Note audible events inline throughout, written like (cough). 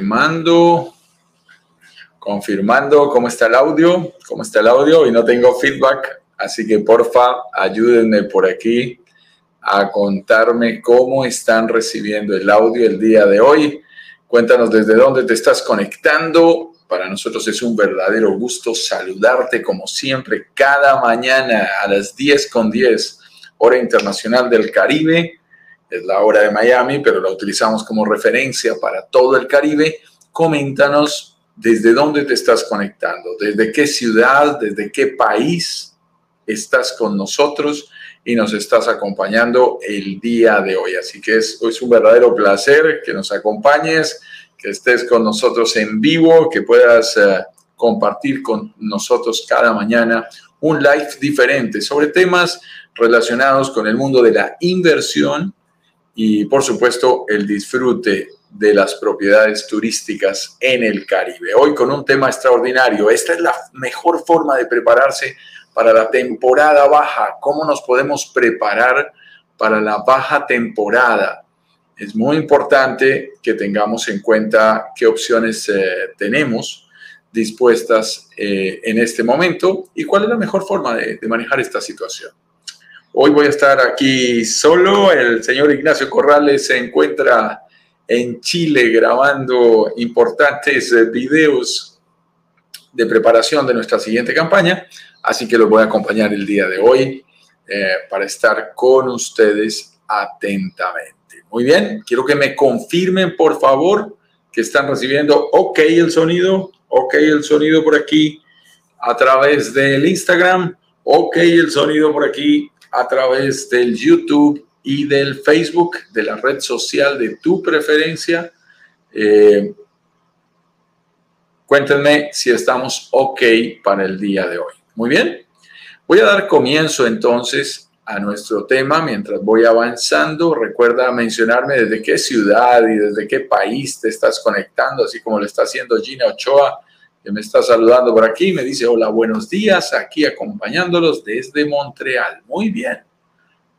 Confirmando, confirmando cómo está el audio, cómo está el audio y no tengo feedback, así que porfa ayúdenme por aquí a contarme cómo están recibiendo el audio el día de hoy. Cuéntanos desde dónde te estás conectando. Para nosotros es un verdadero gusto saludarte como siempre cada mañana a las 10 con 10, hora internacional del Caribe es la hora de Miami, pero la utilizamos como referencia para todo el Caribe. Coméntanos desde dónde te estás conectando, desde qué ciudad, desde qué país estás con nosotros y nos estás acompañando el día de hoy. Así que es, un verdadero placer que nos acompañes, que estés con nosotros en vivo, que puedas eh, compartir con nosotros cada mañana un live diferente sobre temas relacionados con el mundo de la inversión y por supuesto el disfrute de las propiedades turísticas en el Caribe. Hoy con un tema extraordinario. Esta es la mejor forma de prepararse para la temporada baja. ¿Cómo nos podemos preparar para la baja temporada? Es muy importante que tengamos en cuenta qué opciones eh, tenemos dispuestas eh, en este momento y cuál es la mejor forma de manejar esta situación. Hoy voy a estar aquí solo. El señor Ignacio Corrales se encuentra en Chile grabando importantes eh, videos de preparación de nuestra siguiente campaña. Así que los voy a acompañar el día de hoy eh, para estar con ustedes atentamente. Muy bien, quiero que me confirmen por favor que están recibiendo ok el sonido, ok el sonido por aquí a través del Instagram, ok el sonido por aquí a través del YouTube y del Facebook, de la red social de tu preferencia. Eh, cuéntenme si estamos ok para el día de hoy. Muy bien. Voy a dar comienzo entonces a nuestro tema mientras voy avanzando. Recuerda mencionarme desde qué ciudad y desde qué país te estás conectando, así como lo está haciendo Gina Ochoa me está saludando por aquí, me dice hola, buenos días, aquí acompañándolos desde Montreal. Muy bien,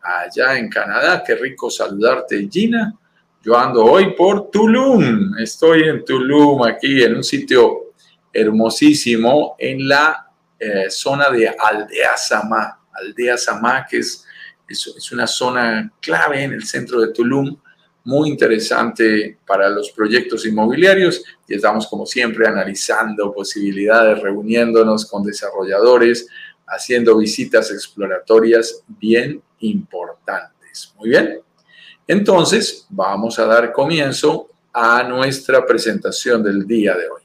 allá en Canadá, qué rico saludarte, Gina. Yo ando hoy por Tulum, estoy en Tulum, aquí en un sitio hermosísimo en la eh, zona de Aldea Samá. Aldea Samá, que es, es una zona clave en el centro de Tulum muy interesante para los proyectos inmobiliarios y estamos como siempre analizando posibilidades, reuniéndonos con desarrolladores, haciendo visitas exploratorias bien importantes. Muy bien. Entonces, vamos a dar comienzo a nuestra presentación del día de hoy.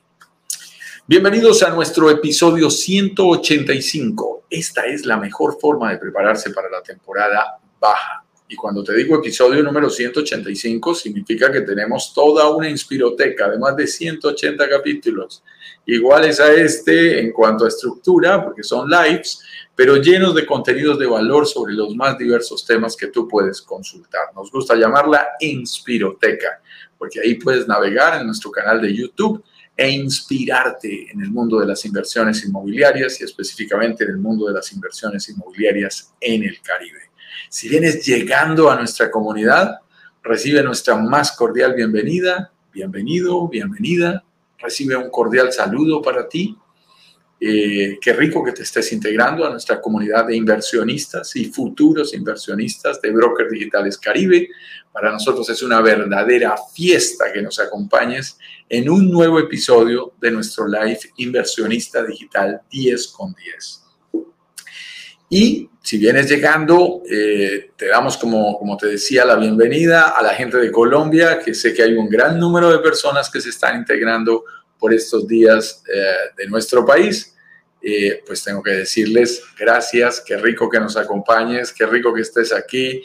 Bienvenidos a nuestro episodio 185. Esta es la mejor forma de prepararse para la temporada baja. Y cuando te digo episodio número 185, significa que tenemos toda una inspiroteca de más de 180 capítulos, iguales a este en cuanto a estructura, porque son lives, pero llenos de contenidos de valor sobre los más diversos temas que tú puedes consultar. Nos gusta llamarla inspiroteca, porque ahí puedes navegar en nuestro canal de YouTube e inspirarte en el mundo de las inversiones inmobiliarias y específicamente en el mundo de las inversiones inmobiliarias en el Caribe. Si vienes llegando a nuestra comunidad, recibe nuestra más cordial bienvenida, bienvenido, bienvenida, recibe un cordial saludo para ti. Eh, qué rico que te estés integrando a nuestra comunidad de inversionistas y futuros inversionistas de Brokers Digitales Caribe. Para nosotros es una verdadera fiesta que nos acompañes en un nuevo episodio de nuestro live Inversionista Digital 10 con 10. Y si vienes llegando, eh, te damos, como, como te decía, la bienvenida a la gente de Colombia, que sé que hay un gran número de personas que se están integrando por estos días eh, de nuestro país. Eh, pues tengo que decirles gracias, qué rico que nos acompañes, qué rico que estés aquí.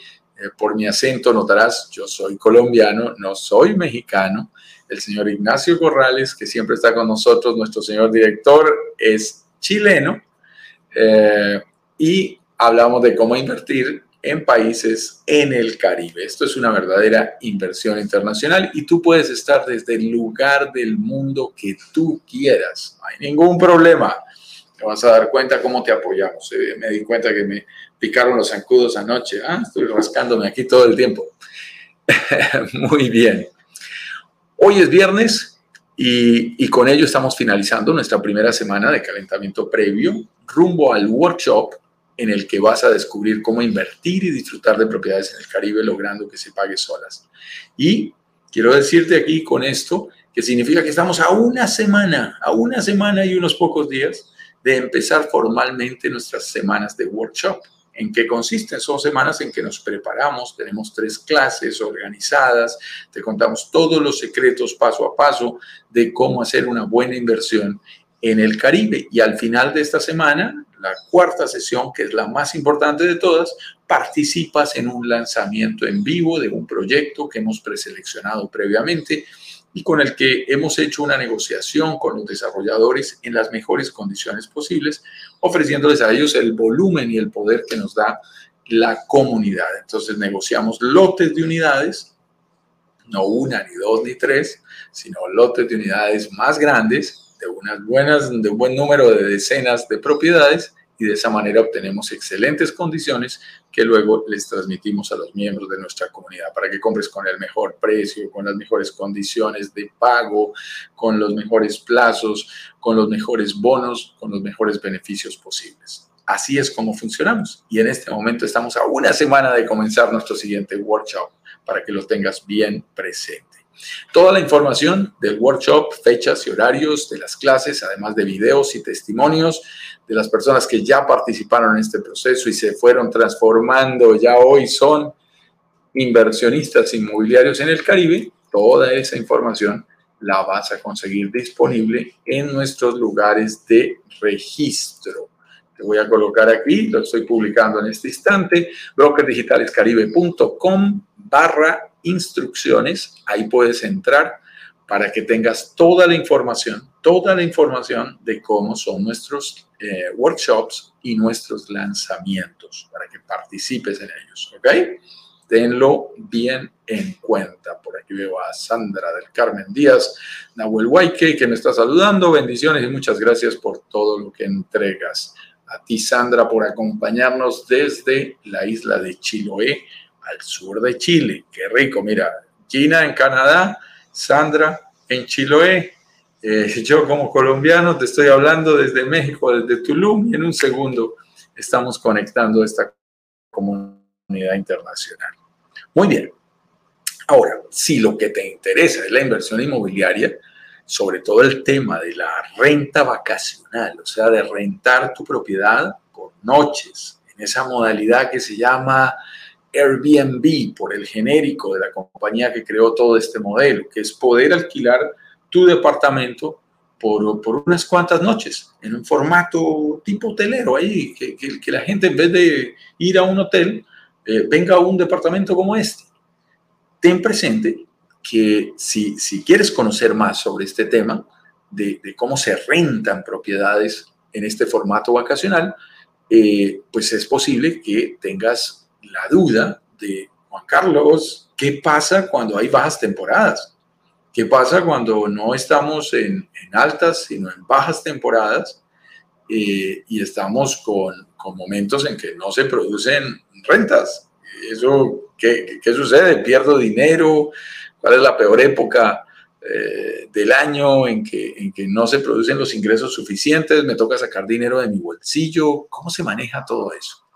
por mi acento notarás, yo soy colombiano, no soy mexicano. El señor Ignacio Corrales, que siempre está con nosotros, nuestro señor director, es chileno y hablamos de cómo invertir en países en el Caribe. Esto es una verdadera inversión internacional y tú puedes estar desde el lugar del mundo que tú quieras. No hay ningún problema. Te vas a dar cuenta cómo te apoyamos. Eh, me di cuenta que me picaron los zancudos anoche. Ah, estoy rascándome aquí todo el tiempo. (laughs) Muy bien. Hoy es viernes Y, con ello estamos finalizando nuestra primera semana de calentamiento previo rumbo al workshop en el que vas a descubrir cómo invertir y disfrutar de propiedades en el Caribe logrando que se pague solas. Y quiero decirte aquí con esto que significa que estamos a una semana, a una semana y unos pocos días de empezar formalmente nuestras semanas de workshop. ¿En qué consisten? Son semanas en que nos preparamos, tenemos tres clases organizadas, te contamos todos los secretos paso a paso de cómo hacer una buena inversión en el Caribe. Y al final de esta semana, la cuarta sesión, que es la más importante de todas, participas en un lanzamiento en vivo de un proyecto que hemos preseleccionado previamente y con el que hemos hecho una negociación con los desarrolladores en las mejores condiciones posibles, ofreciéndoles a ellos el volumen y el poder que nos da la comunidad. Entonces negociamos lotes de unidades, no una, ni dos, ni tres, sino lotes de unidades más grandes, de unas buenas, de un buen número de decenas de propiedades, y de esa manera obtenemos excelentes condiciones que luego les transmitimos a los miembros de nuestra comunidad para que compres con el mejor precio, con las mejores condiciones de pago, con los mejores plazos, con los mejores bonos, con los mejores beneficios posibles. Así es como funcionamos. Y en este momento estamos a una semana de comenzar nuestro siguiente workshop para que lo tengas bien presente. Toda la información del workshop, fechas y horarios de las clases, además de videos y testimonios de las personas que ya participaron en este proceso y se fueron transformando, ya hoy son inversionistas inmobiliarios en el Caribe, toda esa información la vas a conseguir disponible en nuestros lugares de registro. Te voy a colocar aquí, lo estoy publicando en este instante, brokerdigitalescaribe.com barra instrucciones, ahí puedes entrar para que tengas toda la información, toda la información de cómo son nuestros eh, workshops y nuestros lanzamientos, para que participes en ellos, ¿ok? Tenlo bien en cuenta. Por aquí veo a Sandra del Carmen Díaz, Nahuel Huayque, que me está saludando. Bendiciones y muchas gracias por todo lo que entregas. A ti, Sandra, por acompañarnos desde la isla de Chiloé, al sur de Chile. Qué rico, mira, Gina en Canadá, Sandra en Chiloé. Eh, yo como colombiano te estoy hablando desde México, desde Tulum, y en un segundo estamos conectando esta comunidad internacional. Muy bien. Ahora, si lo que te interesa es la inversión inmobiliaria, sobre todo el tema de la renta vacacional, o sea, de rentar tu propiedad por noches, en esa modalidad que se llama Airbnb, por el genérico de la compañía que creó todo este modelo, que es poder alquilar tu departamento por, por unas cuantas noches, en un formato tipo hotelero, ahí, que, que, la gente en vez de ir a un hotel, eh, venga a un departamento como este. Ten presente que si, si quieres conocer más sobre este tema, de, cómo se rentan propiedades en este formato vacacional, eh, pues es posible que tengas la duda de Juan Carlos, ¿qué pasa cuando hay bajas temporadas? ¿Qué pasa cuando no estamos en, altas, sino en bajas temporadas eh, y estamos con, momentos en que no se producen rentas? ¿Eso qué, sucede? ¿Pierdo dinero? ¿Cuál es la peor época eh, del año en que, en que no se producen los ingresos suficientes? ¿Me toca sacar dinero de mi bolsillo? ¿Cómo se maneja todo eso?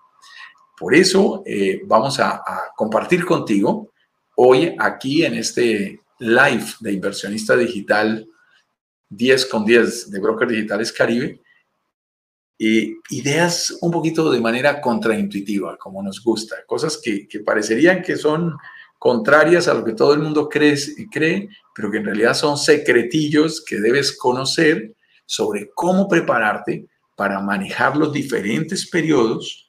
Por eso eh, vamos a, compartir contigo hoy aquí en este live de inversionista digital 10 con 10 de Broker Digitales Caribe, ideas un poquito de manera contraintuitiva, como nos gusta, cosas que, parecerían que son contrarias a lo que todo el mundo cree, cree, pero que en realidad son secretillos que debes conocer sobre cómo prepararte para manejar los diferentes periodos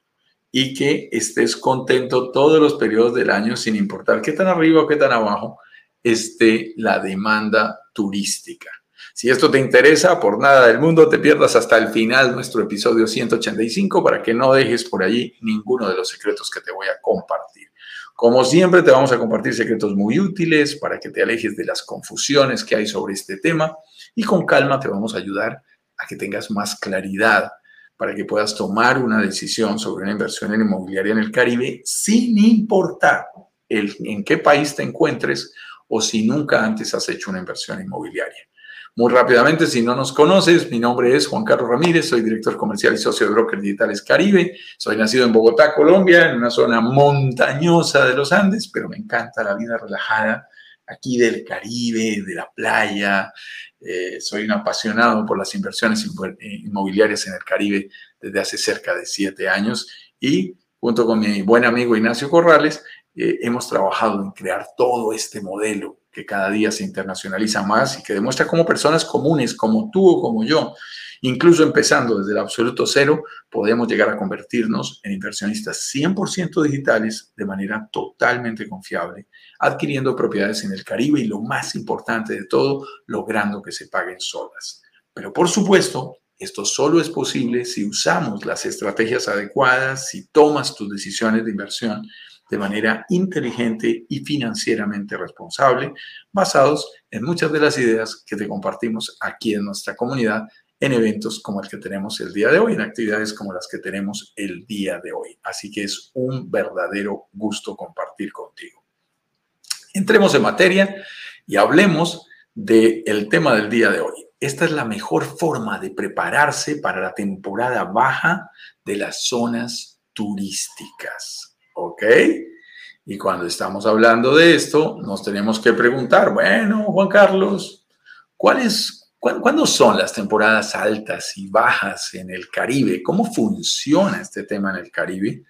y que estés contento todos los periodos del año sin importar qué tan arriba o qué tan abajo esté la demanda turística. Si esto te interesa, por nada del mundo te pierdas hasta el final nuestro episodio 185 para que no dejes por allí ninguno de los secretos que te voy a compartir. Como siempre, te vamos a compartir secretos muy útiles para que te alejes de las confusiones que hay sobre este tema y con calma te vamos a ayudar a que tengas más claridad para que puedas tomar una decisión sobre una inversión en inmobiliaria en el Caribe sin importar el, en qué país te encuentres o si nunca antes has hecho una inversión inmobiliaria. Muy rápidamente, si no nos conoces, mi nombre es Juan Carlos Ramírez, soy director comercial y socio de Broker Digitales Caribe. Soy nacido en Bogotá, Colombia, en una zona montañosa de los Andes, pero me encanta la vida relajada aquí del Caribe, de la playa. Eh, soy un apasionado por las inversiones inmobiliarias en el Caribe desde hace cerca de siete años y junto con mi buen amigo Ignacio Corrales, eh, hemos trabajado en crear todo este modelo que cada día se internacionaliza más y que demuestra cómo personas comunes como tú o como yo, incluso empezando desde el absoluto cero, podemos llegar a convertirnos en inversionistas 100% digitales de manera totalmente confiable, adquiriendo propiedades en el Caribe y lo más importante de todo, logrando que se paguen solas. Pero por supuesto, esto solo es posible si usamos las estrategias adecuadas, si tomas tus decisiones de inversión de manera inteligente y financieramente responsable, basados en muchas de las ideas que te compartimos aquí en nuestra comunidad en eventos como el que tenemos el día de hoy, en actividades como las que tenemos el día de hoy. Así que es un verdadero gusto compartir contigo. Entremos en materia y hablemos del tema del día de hoy. Esta es la mejor forma de prepararse para la temporada baja de las zonas turísticas. ¿Ok? Y cuando estamos hablando de esto, nos tenemos que preguntar, bueno, Juan Carlos, ¿cuáles, ¿cuándo son las temporadas altas y bajas en el Caribe? ¿Cómo funciona este tema en el Caribe?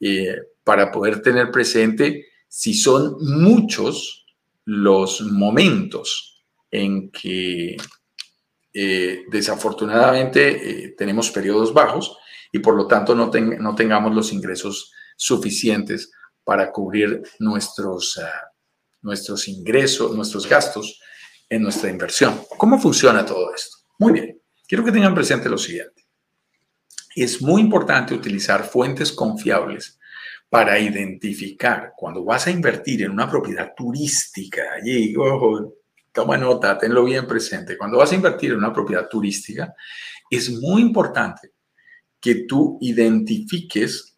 Eh, para poder tener presente si son muchos los momentos en que eh, desafortunadamente eh, tenemos periodos bajos y por lo tanto no, no tengamos los ingresos suficientes para cubrir nuestros, ah, nuestros ingresos, nuestros gastos en nuestra inversión. ¿Cómo funciona todo esto? Muy bien, quiero que tengan presente lo siguiente. Es muy importante utilizar fuentes confiables para identificar cuando vas a invertir en una propiedad turística. Allí, ojo, toma nota, tenlo bien presente. Cuando vas a invertir en una propiedad turística, es muy importante que tú identifiques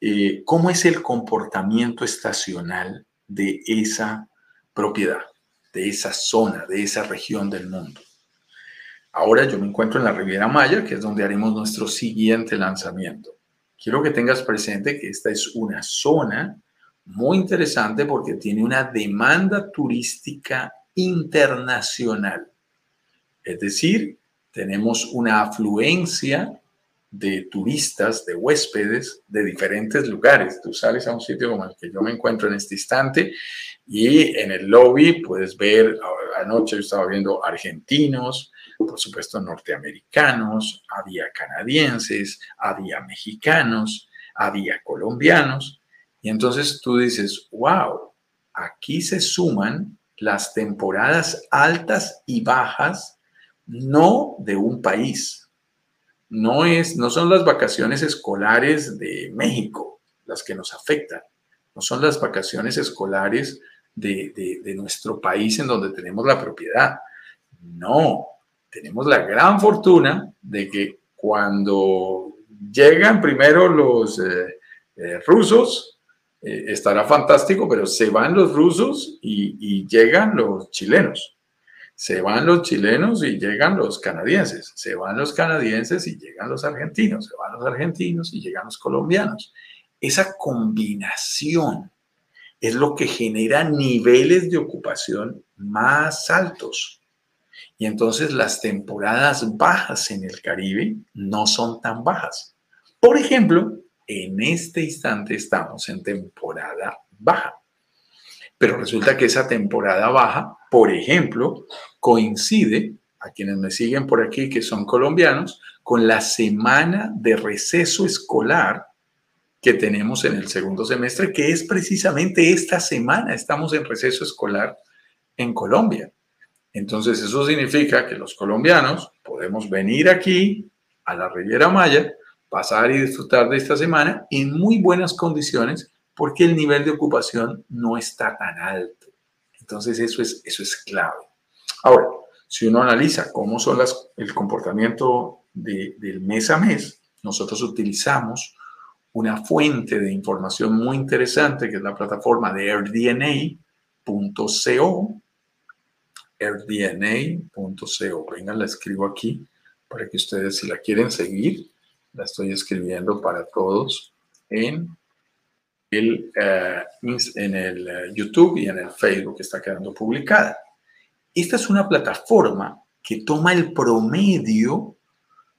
eh, cómo es el comportamiento estacional de esa propiedad, de esa zona, de esa región del mundo. Ahora yo me encuentro en la Riviera Maya, que es donde haremos nuestro siguiente lanzamiento. Quiero que tengas presente que esta es una zona muy interesante porque tiene una demanda turística internacional. Es decir, tenemos una afluencia de turistas, de huéspedes de diferentes lugares. Tú sales a un sitio como el que yo me encuentro en este instante y en el lobby puedes ver, anoche yo estaba viendo argentinos, por supuesto norteamericanos, había canadienses, había mexicanos, había colombianos. Y entonces tú dices, wow, aquí se suman las temporadas altas y bajas, no de un país, no, es, no son las vacaciones escolares de México las que nos afectan, no son las vacaciones escolares de, de nuestro país en donde tenemos la propiedad. No, tenemos la gran fortuna de que cuando llegan primero los eh, eh, rusos, eh, estará fantástico, pero se van los rusos y llegan los chilenos. Se van los chilenos y llegan los canadienses, se van los canadienses y llegan los argentinos, se van los argentinos y llegan los colombianos. Esa combinación es lo que genera niveles de ocupación más altos. Y entonces las temporadas bajas en el Caribe no son tan bajas. Por ejemplo, en este instante estamos en temporada baja. Pero resulta que esa temporada baja, por ejemplo, coincide, a quienes me siguen por aquí que son colombianos, con la semana de receso escolar que tenemos en el segundo semestre, que es precisamente esta semana, estamos en receso escolar en Colombia. Entonces eso significa que los colombianos podemos venir aquí a la Riviera Maya, pasar y disfrutar de esta semana en muy buenas condiciones porque el nivel de ocupación no está tan alto. Entonces eso es, eso es clave. Ahora, si uno analiza cómo son el comportamiento del mes a mes, nosotros utilizamos una fuente de información muy interesante que es la plataforma de airdna.co airdna.co. Venga, la escribo aquí para que ustedes, si la quieren seguir, la estoy escribiendo para todos en eh, en el eh, YouTube y en el Facebook que está quedando publicada. Esta es una plataforma que toma el promedio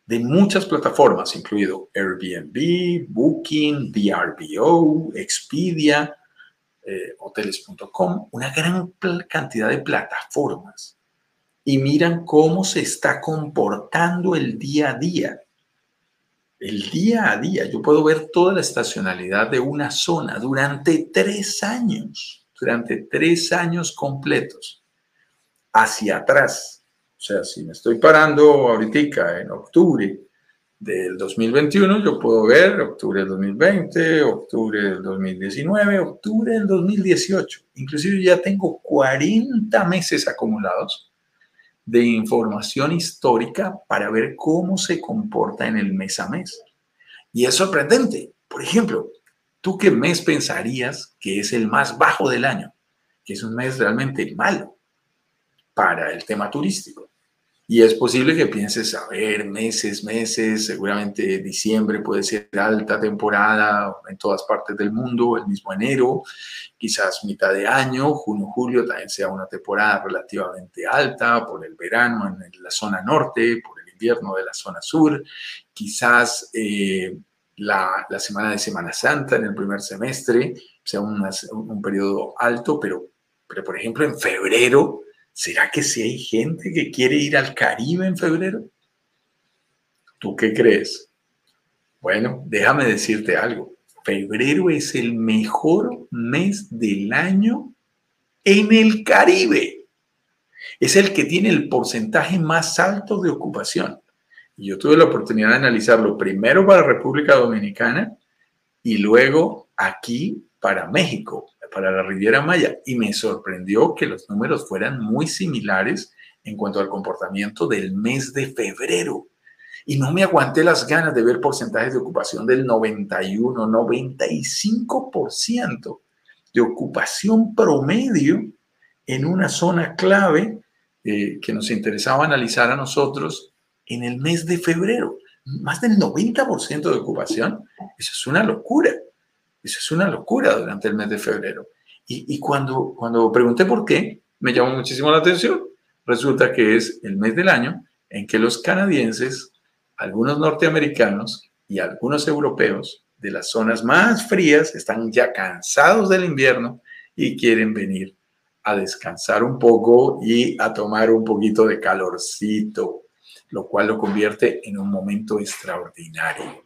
de muchas plataformas, incluido Airbnb, Booking, VRBO, Expedia, eh, hoteles.com, una gran cantidad de plataformas. Y miran cómo se está comportando el día a día. El día a día, yo puedo ver toda la estacionalidad de una zona durante tres años, durante tres años completos, hacia atrás. O sea, si me estoy parando ahorita en octubre del 2021, yo puedo ver octubre del 2020, octubre del 2019, octubre del 2018. Inclusive ya tengo 40 meses acumulados de información histórica para ver cómo se comporta en el mes a mes. Y es sorprendente. Por ejemplo, ¿tú qué mes pensarías que es el más bajo del año? Que es un mes realmente malo para el tema turístico. Y es posible que pienses, a ver, meses, meses, seguramente diciembre puede ser alta temporada en todas partes del mundo, el mismo enero, quizás mitad de año, junio, julio también sea una temporada relativamente alta por el verano en la zona norte, por el invierno de la zona sur, quizás eh, la, la, semana de Semana Santa en el primer semestre sea un, un periodo alto, pero, pero por ejemplo en febrero, ¿Será que si hay gente que quiere ir al Caribe en febrero? ¿Tú qué crees? Bueno, déjame decirte algo. Febrero es el mejor mes del año en el Caribe. Es el que tiene el porcentaje más alto de ocupación. Y yo tuve la oportunidad de analizarlo primero para República Dominicana y luego aquí para México para la Riviera Maya y me sorprendió que los números fueran muy similares en cuanto al comportamiento del mes de febrero. Y no me aguanté las ganas de ver porcentajes de ocupación del 91, 95% de ocupación promedio en una zona clave eh, que nos interesaba analizar a nosotros en el mes de febrero. Más del 90% de ocupación. Eso es una locura. Eso es una locura durante el mes de febrero. Y, cuando, cuando pregunté por qué, me llamó muchísimo la atención. Resulta que es el mes del año en que los canadienses, algunos norteamericanos y algunos europeos de las zonas más frías están ya cansados del invierno y quieren venir a descansar un poco y a tomar un poquito de calorcito, lo cual lo convierte en un momento extraordinario.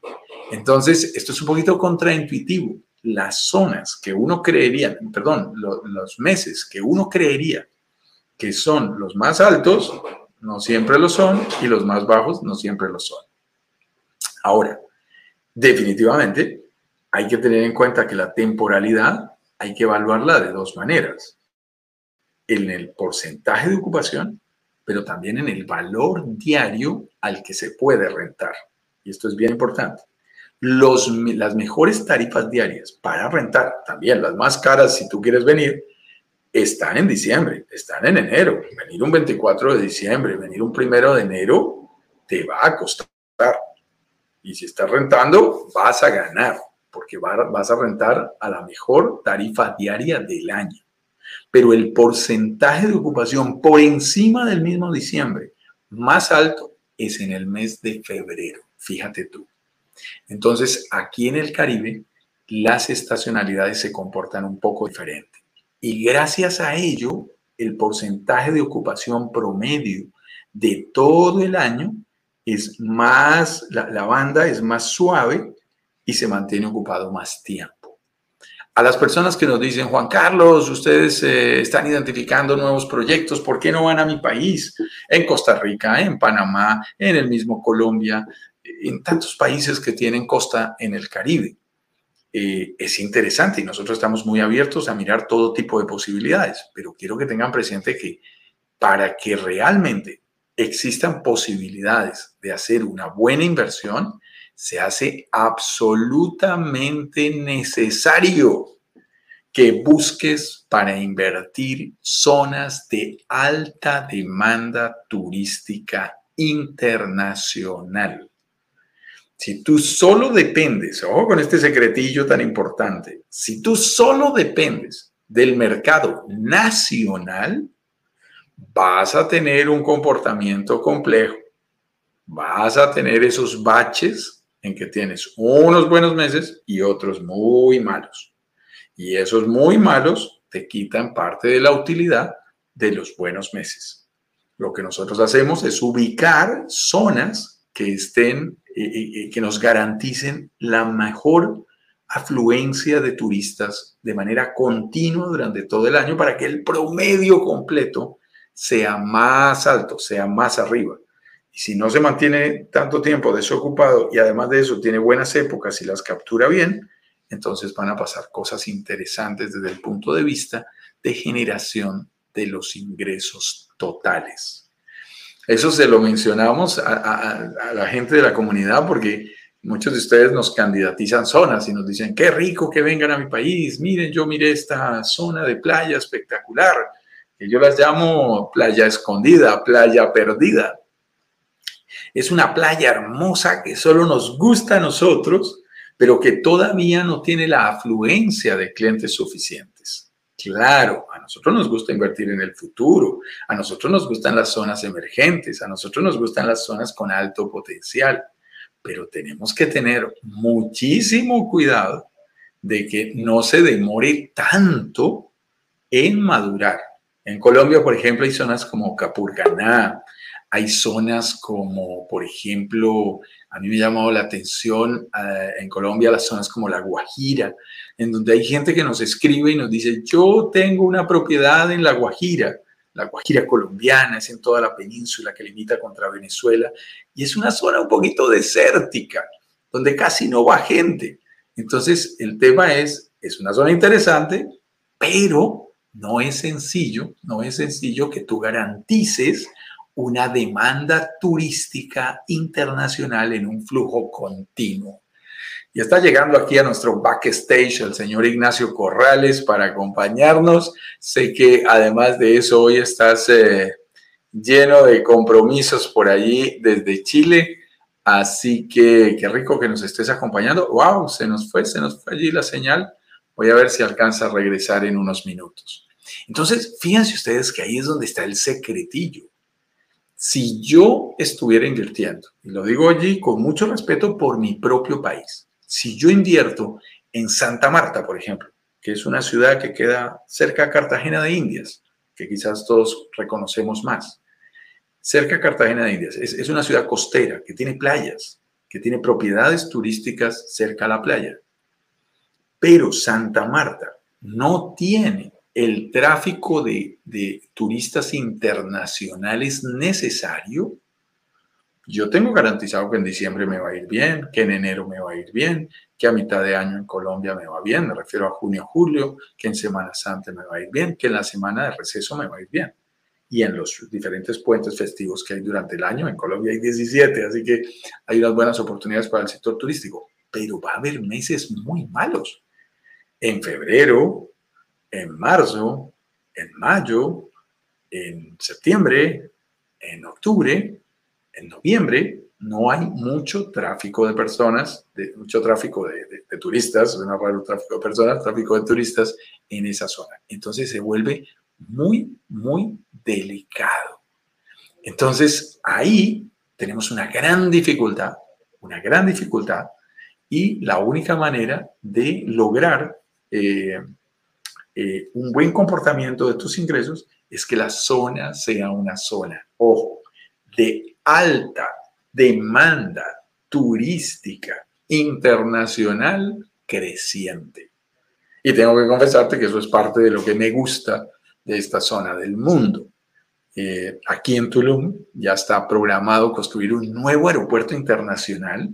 Entonces, esto es un poquito contraintuitivo. Las zonas que uno creería, perdón, los meses que uno creería que son los más altos, no siempre lo son, y los más bajos no siempre lo son. Ahora, definitivamente hay que tener en cuenta que la temporalidad hay que evaluarla de dos maneras. En el porcentaje de ocupación, pero también en el valor diario al que se puede rentar. Y esto es bien importante las mejores tarifas diarias para rentar, también las más caras si tú quieres venir, están en diciembre, están en enero. Venir un 24 de diciembre, venir un primero de enero, te va a costar. Y si estás rentando, vas a ganar, porque vas a rentar a la mejor tarifa diaria del año. Pero el porcentaje de ocupación por encima del mismo diciembre, más alto, es en el mes de febrero. Fíjate tú. Entonces, aquí en el Caribe, las estacionalidades se comportan un poco diferente. Y gracias a ello, el porcentaje de ocupación promedio de todo el año es más, la, banda es más suave y se mantiene ocupado más tiempo. A las personas que nos dicen, Juan Carlos, ustedes eh, están identificando nuevos proyectos, ¿por qué no van a mi país? En Costa Rica, en Panamá, en el mismo Colombia, en tantos países que tienen costa en el Caribe. Eh, es interesante y nosotros estamos muy abiertos a mirar todo tipo de posibilidades, pero quiero que tengan presente que para que realmente existan posibilidades de hacer una buena inversión, se hace absolutamente necesario que busques para invertir zonas de alta demanda turística internacional. Si tú solo dependes, ojo con este secretillo tan importante, si tú solo dependes del mercado nacional, vas a tener un comportamiento complejo. Vas a tener esos baches en que tienes unos buenos meses y otros muy malos. Y esos muy malos te quitan parte de la utilidad de los buenos meses. Lo que nosotros hacemos es ubicar zonas que estén, y que nos garanticen la mejor afluencia de turistas de manera continua durante todo el año para que el promedio completo sea más alto, sea más arriba. Si no se mantiene tanto tiempo desocupado y además de eso tiene buenas épocas y las captura bien, entonces van a pasar cosas interesantes desde el punto de vista de generación de los ingresos totales. Eso se lo mencionamos a, la gente de la comunidad porque muchos de ustedes nos candidatizan zonas y nos dicen, qué rico que vengan a mi país, miren, yo miré esta zona de playa espectacular, que yo las llamo playa escondida, playa perdida. Es una playa hermosa que solo nos gusta a nosotros, pero que todavía no tiene la afluencia de clientes suficientes. Claro, a nosotros nos gusta invertir en el futuro, a nosotros nos gustan las zonas emergentes, a nosotros nos gustan las zonas con alto potencial, pero tenemos que tener muchísimo cuidado de que no se demore tanto en madurar. En Colombia, por ejemplo, hay zonas como Capurganá, hay zonas como, por ejemplo, a mí me ha llamado la atención eh, en Colombia las zonas como La Guajira, en donde hay gente que nos escribe y nos dice, yo tengo una propiedad en La Guajira, la Guajira colombiana, es en toda la península que limita contra Venezuela, y es una zona un poquito desértica, donde casi no va gente. Entonces, el tema es, es una zona interesante, pero no es sencillo, no es sencillo que tú garantices una demanda turística internacional en un flujo continuo. Y está llegando aquí a nuestro backstage el señor Ignacio Corrales para acompañarnos. Sé que además de eso hoy estás eh, lleno de compromisos por allí desde Chile. Así que qué rico que nos estés acompañando. ¡Wow! Se nos fue, se nos fue allí la señal. Voy a ver si alcanza a regresar en unos minutos. Entonces, fíjense ustedes que ahí es donde está el secretillo si yo estuviera invirtiendo, y lo digo allí con mucho respeto por mi propio país, si yo invierto en Santa Marta, por ejemplo, que es una ciudad que queda cerca de Cartagena de Indias, que quizás todos reconocemos más, cerca de Cartagena de Indias, es, es una ciudad costera que tiene playas, que tiene propiedades turísticas cerca a la playa. Pero Santa Marta no tiene el tráfico de, turistas internacionales necesario, yo tengo garantizado que en diciembre me va a ir bien, que en enero me va a ir bien, que a mitad de año en Colombia me va bien, me refiero a junio, julio, que en Semana Santa me va a ir bien, que en la semana de receso me va a ir bien. Y en los diferentes puentes festivos que hay durante el año, en Colombia hay 17, así que hay unas buenas oportunidades para el sector turístico, pero va a haber meses muy malos. En febrero, en marzo, en mayo, en septiembre, en octubre, en noviembre, no hay mucho tráfico de personas, de, mucho tráfico de, turistas, no raro tráfico de personas, tráfico de turistas en esa zona. Entonces se vuelve muy, muy delicado. Entonces ahí tenemos una gran dificultad, una gran dificultad, y la única manera de lograr eh, eh, un buen comportamiento de tus ingresos es que la zona sea una zona, ojo, de alta demanda turística internacional creciente. Y tengo que confesarte que eso es parte de lo que me gusta de esta zona del mundo. Eh, aquí en Tulum ya está programado construir un nuevo aeropuerto internacional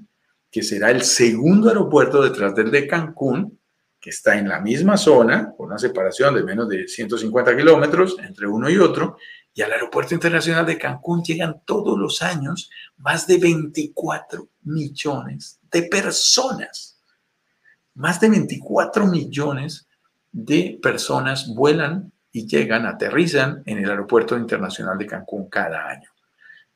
que será el segundo aeropuerto detrás del de Cancún que está en la misma zona, con una separación de menos de 150 kilómetros entre uno y otro, y al Aeropuerto Internacional de Cancún llegan todos los años más de 24 millones de personas. Más de 24 millones de personas vuelan y llegan, aterrizan en el Aeropuerto Internacional de Cancún cada año.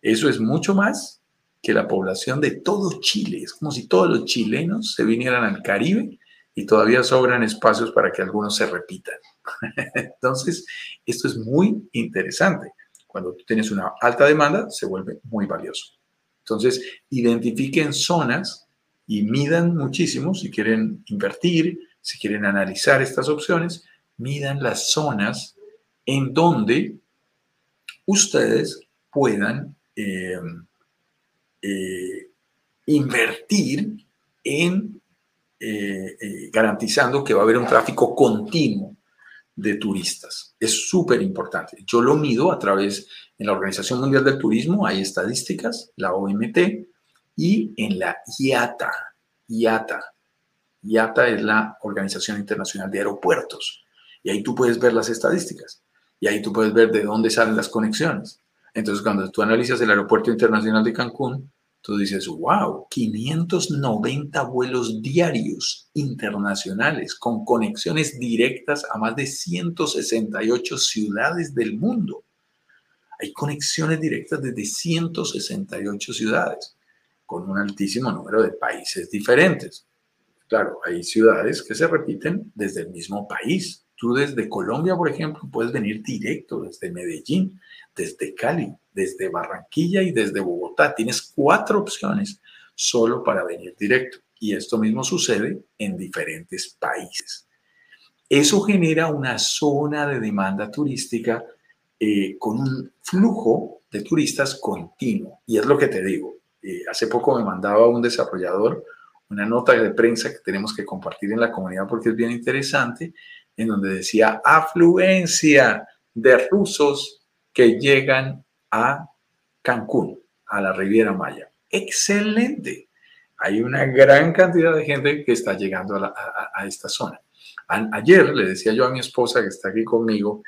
Eso es mucho más que la población de todo Chile. Es como si todos los chilenos se vinieran al Caribe y todavía sobran espacios para que algunos se repitan. (laughs) Entonces, esto es muy interesante. Cuando tú tienes una alta demanda, se vuelve muy valioso. Entonces, identifiquen zonas y midan muchísimo si quieren invertir, si quieren analizar estas opciones, midan las zonas en donde ustedes puedan eh, eh, invertir en eh, garantizando que va a haber un tráfico continuo de turistas. Es súper importante. Yo lo mido a través, en la Organización Mundial del Turismo hay estadísticas, la OMT, y en la IATA. IATA. IATA es la Organización Internacional de Aeropuertos. Y ahí tú puedes ver las estadísticas. Y ahí tú puedes ver de dónde salen las conexiones. Entonces, cuando tú analizas el Aeropuerto Internacional de Cancún, tú dices, wow, 590 vuelos diarios internacionales con conexiones directas a más de 168 ciudades del mundo. Hay conexiones directas desde 168 ciudades con un altísimo número de países diferentes. Claro, hay ciudades que se repiten desde el mismo país. Tú desde Colombia, por ejemplo, puedes venir directo desde Medellín, desde Cali, desde Barranquilla y desde Bogotá. Tienes cuatro opciones solo para venir directo. Y esto mismo sucede en diferentes países. Eso genera una zona de demanda turística eh, con un flujo de turistas continuo. Y es lo que te digo. Eh, hace poco me mandaba un desarrollador una nota de prensa que tenemos que compartir en la comunidad porque es bien interesante, en donde decía afluencia de rusos que llegan a Cancún, a la Riviera Maya. Excelente. Hay una gran cantidad de gente que está llegando a, esta zona. ayer le decía yo a mi esposa que está aquí conmigo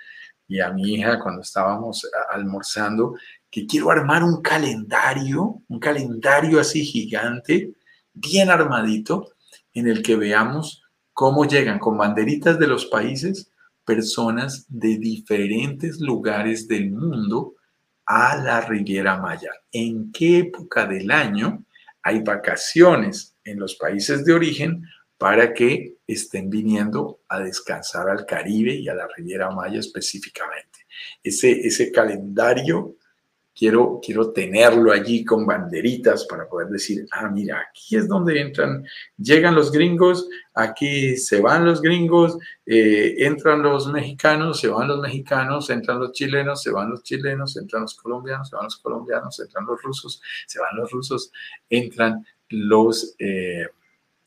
y a mi hija cuando estábamos almorzando que quiero armar un calendario, un calendario así gigante, bien armadito, en el que veamos cómo llegan con banderitas de los países personas de diferentes lugares del mundo a la Riviera Maya. ¿En qué época del año hay vacaciones en los países de origen para que estén viniendo a descansar al Caribe y a la Riviera Maya específicamente? Ese, ese calendario quiero, quiero tenerlo allí con banderitas para poder decir, ah, mira, aquí es donde entran, llegan los gringos, aquí se van los gringos, eh, entran los mexicanos, se van los mexicanos, entran los chilenos, se van los chilenos, entran los colombianos, se van los colombianos, entran los rusos, se van los rusos, entran los... Eh,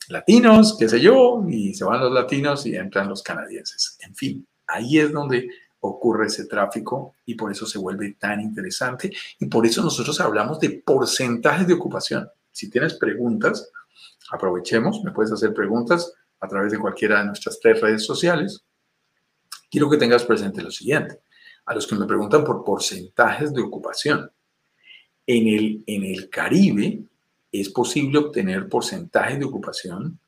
latinos, qué sé yo, y se van los latinos y entran los canadienses. En fin, ahí es donde ocurre ese tráfico y por eso se vuelve tan interesante y por eso nosotros hablamos de porcentajes de ocupación. Si tienes preguntas, aprovechemos, me puedes hacer preguntas a través de cualquiera de nuestras tres redes sociales. Quiero que tengas presente lo siguiente, a los que me preguntan por porcentajes de ocupación. En el, en el Caribe es posible obtener porcentajes de ocupación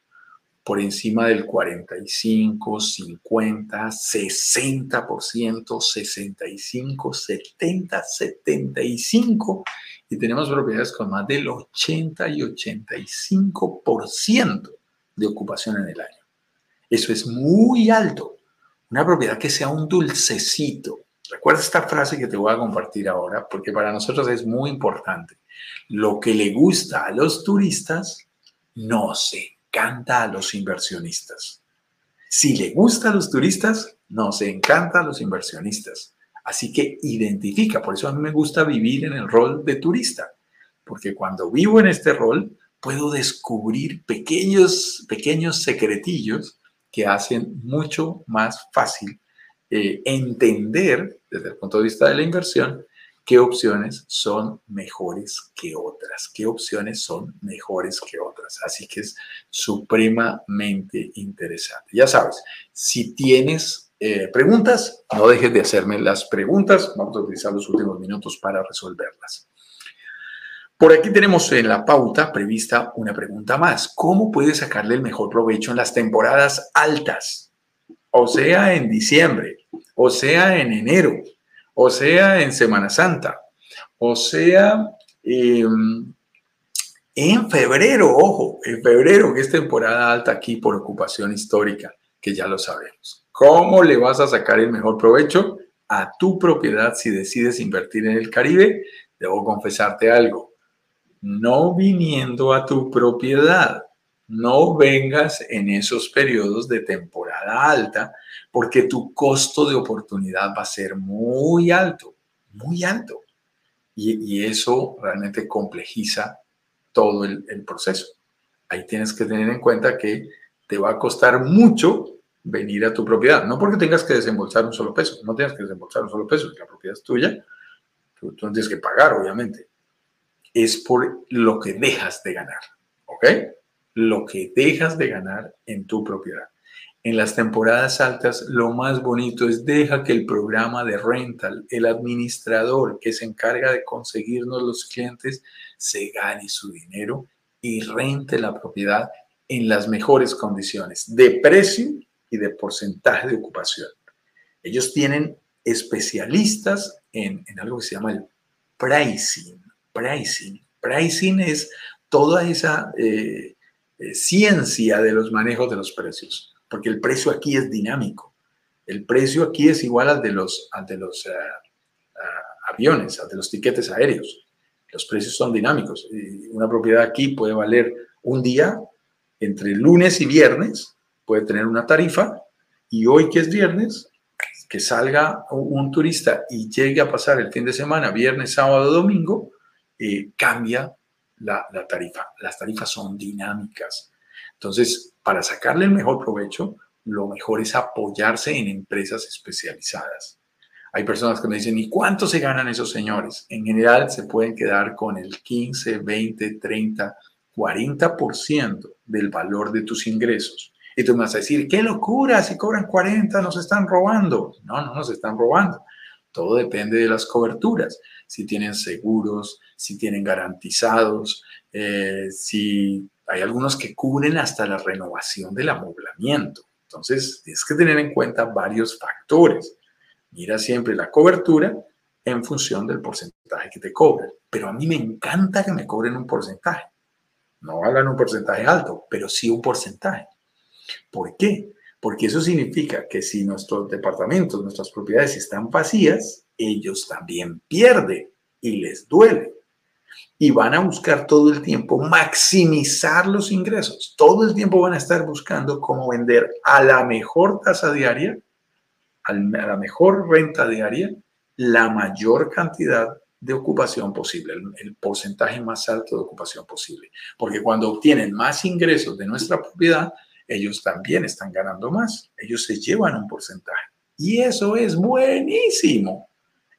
por encima del 45, 50, 60%, 65, 70, 75 y tenemos propiedades con más del 80 y 85% de ocupación en el año. Eso es muy alto. Una propiedad que sea un dulcecito. Recuerda esta frase que te voy a compartir ahora porque para nosotros es muy importante. Lo que le gusta a los turistas no se encanta a los inversionistas. Si le gusta a los turistas, nos encanta a los inversionistas. Así que identifica, por eso a mí me gusta vivir en el rol de turista, porque cuando vivo en este rol puedo descubrir pequeños, pequeños secretillos que hacen mucho más fácil eh, entender desde el punto de vista de la inversión qué opciones son mejores que otras, qué opciones son mejores que otras. Así que es supremamente interesante. Ya sabes, si tienes eh, preguntas, no dejes de hacerme las preguntas. Vamos a utilizar los últimos minutos para resolverlas. Por aquí tenemos en la pauta prevista una pregunta más. ¿Cómo puedes sacarle el mejor provecho en las temporadas altas? o sea en diciembre, o sea en enero, o sea en Semana Santa, o sea em, en febrero, ojo, en febrero, que es temporada alta aquí por ocupación histórica, que ya lo sabemos. ¿Cómo le vas a sacar el mejor provecho a tu propiedad si decides invertir en el Caribe? Debo confesarte algo. No viniendo a tu propiedad, no vengas en esos periodos de temporada alta porque tu costo de oportunidad va a ser muy alto, muy alto. Y, eso realmente complejiza todo el, proceso. Ahí tienes que tener en cuenta que te va a costar mucho venir a tu propiedad. No porque tengas que desembolsar un solo peso, no tienes que desembolsar un solo peso, la propiedad es tuya, tú, no tienes que pagar, obviamente. Es por lo que dejas de ganar, ¿ok? Lo que dejas de ganar en tu propiedad. En las temporadas altas, lo más bonito es deja que el programa de rental, el administrador que se encarga de conseguirnos los clientes, se gane su dinero y rente la propiedad en las mejores condiciones de precio y de porcentaje de ocupación. Ellos tienen especialistas en, algo que se llama el pricing. Pricing. Pricing es toda esa eh, eh, ciencia de los manejos de los precios porque el precio aquí es dinámico. El precio aquí es igual al de los, de los eh, aviones, al de los tiquetes aéreos. Los precios son dinámicos. una propiedad aquí puede valer un día, entre lunes y viernes, puede tener una tarifa, y hoy que es viernes, que salga un turista y llegue a pasar el fin de semana, viernes, sábado, domingo, eh, cambia la, tarifa. Las tarifas son dinámicas. Entonces, para sacarle el mejor provecho, lo mejor es apoyarse en empresas especializadas. Hay personas que me dicen, ¿y cuánto se ganan esos señores? En general se pueden quedar con el 15, 20, 30, 40% del valor de tus ingresos. Y tú me vas a decir, qué locura, si cobran 40 nos están robando. No, no nos están robando. Todo depende de las coberturas. Si tienen seguros, si tienen garantizados, eh, si hay algunos que cubren hasta la renovación del amoblamiento. Entonces, tienes que tener en cuenta varios factores. Mira siempre la cobertura en función del porcentaje que te cobren. Pero a mí me encanta que me cobren un porcentaje. No hablan un porcentaje alto, pero sí un porcentaje. ¿Por qué? Porque eso significa que si nuestros departamentos, nuestras propiedades están vacías, ellos también pierden y les duele y van a buscar todo el tiempo maximizar los ingresos. Todo el tiempo van a estar buscando cómo vender a la mejor tasa diaria, a la mejor renta diaria, la mayor cantidad de ocupación posible, el, porcentaje más alto de ocupación posible. Porque cuando obtienen más ingresos de nuestra propiedad, ellos también están ganando más. Ellos se llevan un porcentaje. Y eso es buenísimo.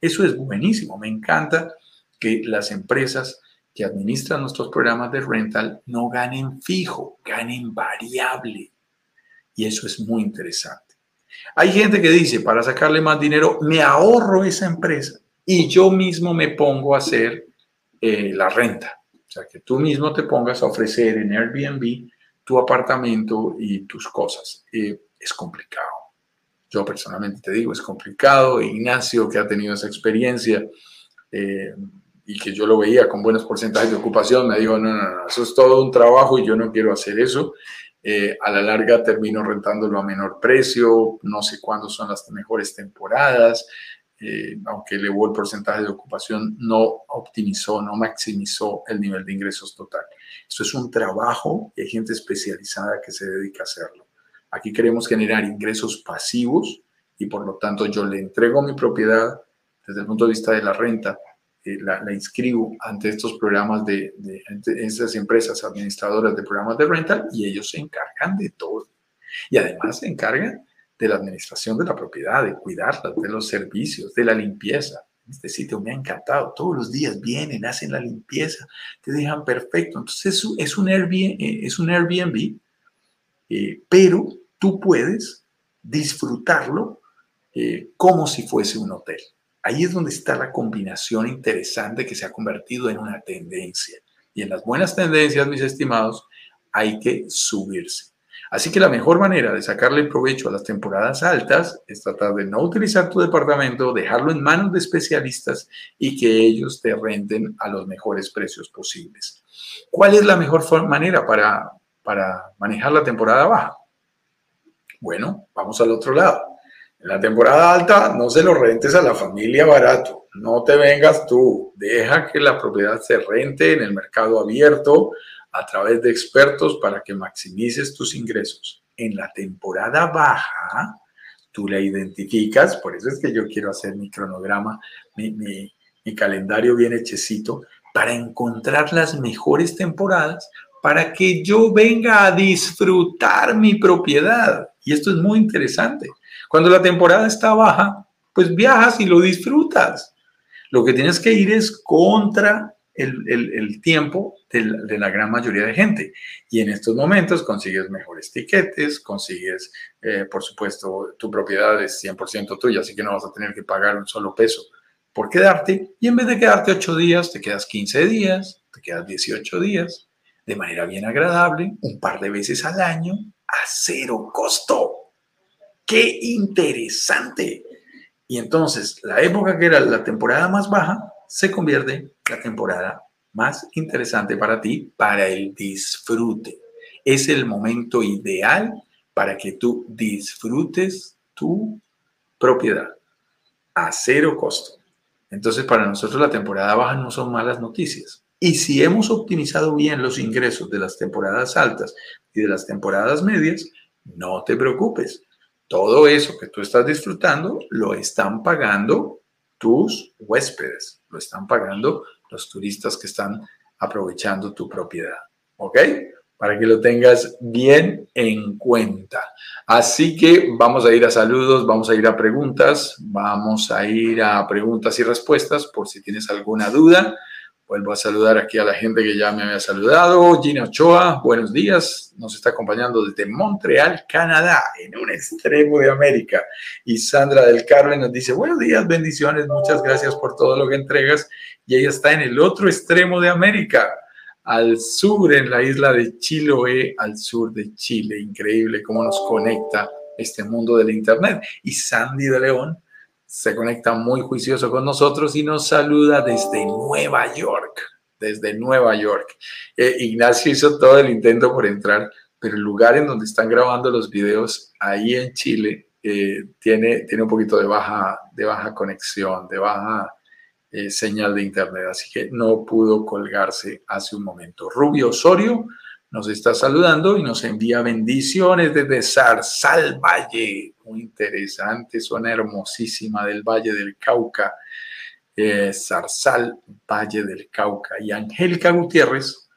Eso es buenísimo. Me encanta que las empresas que administran nuestros programas de rental no ganen fijo, ganen variable. Y eso es muy interesante. Hay gente que dice, para sacarle más dinero, me ahorro esa empresa y yo mismo me pongo a hacer eh, la renta. O sea, que tú mismo te pongas a ofrecer en Airbnb tu apartamento y tus cosas. Eh, es complicado. Yo personalmente te digo, es complicado. Ignacio, que ha tenido esa experiencia, eh, y que yo lo veía con buenos porcentajes de ocupación, me dijo, no, no, no, eso es todo un trabajo y yo no quiero hacer eso. Eh, a la larga termino rentándolo a menor precio, no sé cuándo son las mejores temporadas, eh, aunque elevó el porcentaje de ocupación, no optimizó, no maximizó el nivel de ingresos total. Eso es un trabajo y hay gente especializada que se dedica a hacerlo. Aquí queremos generar ingresos pasivos y por lo tanto yo le entrego mi propiedad desde el punto de vista de la renta eh, la, inscribo ante estos programas de, de, estas empresas administradoras de programas de rental y ellos se encargan de todo. Y además se encargan de la administración de la propiedad, de cuidarla, de los servicios, de la limpieza. Este sitio me ha encantado. Todos los días vienen, hacen la limpieza, te dejan perfecto. Entonces es un Airbnb, eh, es un Airbnb eh, pero tú puedes disfrutarlo como si fuese un hotel. Ahí es donde está la combinación interesante que se ha convertido en una tendencia. Y en las buenas tendencias, mis estimados, hay que subirse. Así que la mejor manera de sacarle provecho a las temporadas altas es tratar de no utilizar tu departamento, dejarlo en manos de especialistas y que ellos te renten a los mejores precios posibles. ¿Cuál es la mejor manera para, para manejar la temporada baja? Bueno, vamos al otro lado. En la temporada alta no se lo rentes a la familia barato, no te vengas tú, deja que la propiedad se rente en el mercado abierto a través de expertos para que maximices tus ingresos. En la temporada baja, tú la identificas, por eso es que yo quiero hacer mi cronograma, mi, mi calendario bien hechecito, para encontrar las mejores temporadas para que yo venga a disfrutar mi propiedad. Y esto es muy interesante. Cuando la temporada está baja, pues viajas y lo disfrutas. Lo que tienes que ir es contra el, tiempo de la, gran mayoría de gente. Y en estos momentos consigues mejores tiquetes, consigues, eh, por supuesto, tu propiedad es 100% tuya, así que no vas a tener que pagar un solo peso por quedarte. Y en vez de quedarte 8 días, te quedas 15 días, te quedas 18 días, de manera bien agradable, un par de veces al año, a cero costo. ¡Qué interesante! Y entonces, la época que era la temporada más baja, se convierte la temporada más interesante para ti, para el disfrute. Es el momento ideal para que tú disfrutes tu propiedad a cero costo. Entonces, para nosotros la temporada baja no son malas noticias. Y si hemos optimizado bien los ingresos de las temporadas altas y de las temporadas medias, no te preocupes. Todo eso que tú estás disfrutando lo están pagando tus huéspedes, lo están pagando los turistas que están aprovechando tu propiedad. ¿Ok? Para que lo tengas bien en cuenta. Así que vamos a ir a saludos, vamos a ir a preguntas, vamos a ir a preguntas y respuestas por si tienes alguna duda. Vuelvo a saludar aquí a la gente que ya me había saludado. Gina Ochoa, buenos días. Nos está acompañando desde Montreal, Canadá, en un extremo de América. Y Sandra del Carmen nos dice, buenos días, bendiciones, muchas gracias por todo lo que entregas. Y ella está en el otro extremo de América, al sur, en la isla de Chiloé, al sur de Chile. Increíble cómo nos conecta este mundo del Internet. Y Sandy de León se conecta muy juicioso con nosotros y nos saluda desde Nueva York, desde Nueva York. Eh, Ignacio hizo todo el intento por entrar, pero el lugar en donde están grabando los videos, ahí en Chile, eh, tiene, tiene un poquito de baja, de baja conexión, de baja eh, señal de internet, así que no pudo colgarse hace un momento. Rubio Osorio nos está saludando y nos envía bendiciones desde Zarzal Valle, muy interesante, zona hermosísima del Valle del Cauca, eh, Zarzal Valle del Cauca. Y Angélica Gutiérrez,